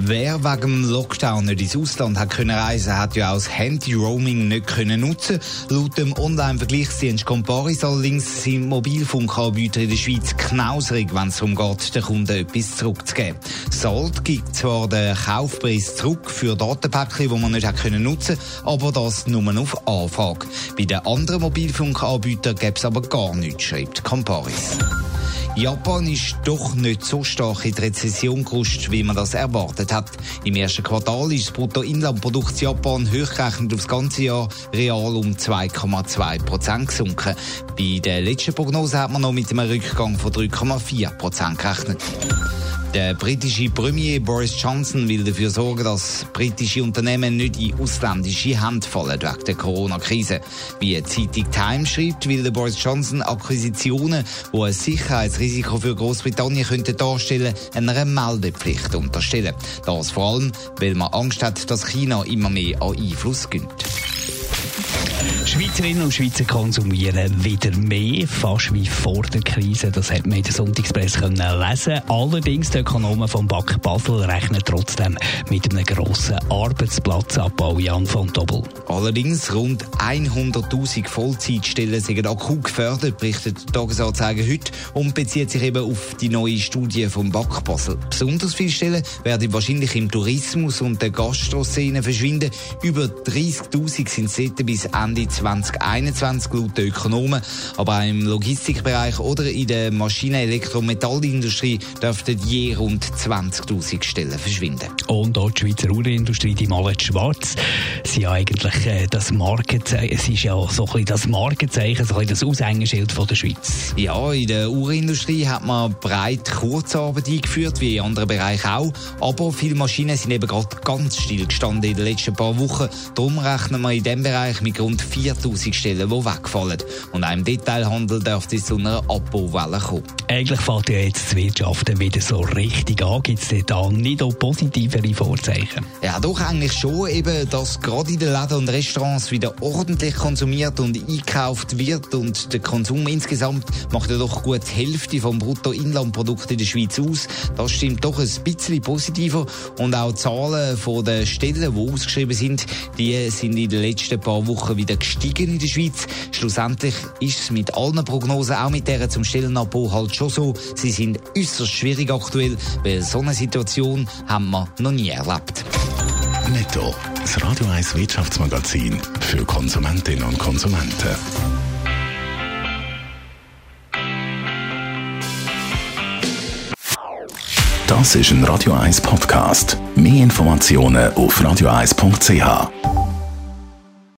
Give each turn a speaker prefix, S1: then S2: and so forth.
S1: Wer wegen dem Lockdown nicht ins Ausland hat können reisen, hat ja auch das Handy-Roaming nicht können nutzen. Laut dem Online-Vergleichsdienst Comparis allerdings sind Mobilfunkanbieter in der Schweiz knauserig, wenn es darum geht, den Kunden etwas zurückzugeben. Salt gibt zwar den Kaufpreis zurück für Datenpäckchen, die man nicht hat können nutzen, aber das nur auf Anfrage. Bei den anderen Mobilfunkanbietern gäbe es aber gar nichts, schreibt Comparis. Japan ist doch nicht so stark in die Rezession gerutscht, wie man das erwartet hat. Im ersten Quartal ist das Bruttoinlandprodukt Japan hochgerechnet aufs ganze Jahr real um 2,2 Prozent gesunken. Bei der letzten Prognose hat man noch mit einem Rückgang von 3,4 Prozent gerechnet. Der britische Premier Boris Johnson will dafür sorgen, dass britische Unternehmen nicht in ausländische Hände fallen wegen der Corona-Krise. Wie die Zeitung Times schreibt, will der Boris Johnson Akquisitionen, die ein Sicherheitsrisiko für Großbritannien könnten darstellen, einer Meldepflicht unterstellen. Das vor allem, weil man Angst hat, dass China immer mehr an Einfluss gewinnt.
S2: Schweizerinnen und Schweizer konsumieren wieder mehr, fast wie vor der Krise. Das hat man in der Sonntagspresse lesen. Allerdings die Ökonomen vom Back Basel rechnen trotzdem mit einem grossen Arbeitsplatzabbau. Jan von Dobbel.
S1: Allerdings rund 100.000 Vollzeitstellen sind akut gefördert, berichtet die Tagesanzeiger heute und bezieht sich eben auf die neue Studie vom Back Basel. Besonders viele Stellen werden wahrscheinlich im Tourismus und der Gastroszene verschwinden. Über 30.000 sind es bis Ende 2021 laut den Ökonomen. Aber auch im Logistikbereich oder in der Maschinen-, Elektro- und Metallindustrie dürften je rund 20.000 Stellen verschwinden.
S2: Und auch die Schweizer Uhrenindustrie, die malt schwarz. Sie ja eigentlich äh, das Markenzeichen, es ist ja so ein bisschen das Markenzeichen, so ein bisschen das Aushängeschild von der Schweiz.
S1: Ja, in der Uhrenindustrie hat man breit Kurzarbeit eingeführt, wie in anderen Bereichen auch. Aber viele Maschinen sind eben gerade ganz still gestanden in den letzten paar Wochen. Darum rechnen wir in diesem Bereich mit rund 4000 Stellen, die wegfallen. Und auch im Detailhandel dürfte es zu einer Abbauwelle kommen.
S2: Eigentlich fällt ja jetzt das Wirtschaften wieder so richtig an. Gibt es da nicht auch positivere Vorzeichen?
S1: Ja, doch eigentlich schon. Eben, dass gerade in den Läden und Restaurants wieder ordentlich konsumiert und eingekauft wird und der Konsum insgesamt macht ja doch gut die Hälfte vom Bruttoinlandprodukt in der Schweiz aus. Das stimmt doch ein bisschen positiver. Und auch die Zahlen von den Stellen, die ausgeschrieben sind, die sind in den letzten paar Wochen wieder gestiegen in der Schweiz. Schlussendlich ist es mit allen Prognosen, auch mit deren zum Stellenabbau halt schon so. Sie sind äußerst schwierig aktuell, weil so eine Situation haben wir noch nie erlebt.
S3: Netto. Das Radio 1 Wirtschaftsmagazin für Konsumentinnen und Konsumenten. Das ist ein Radio 1 Podcast. Mehr Informationen auf radio1.ch.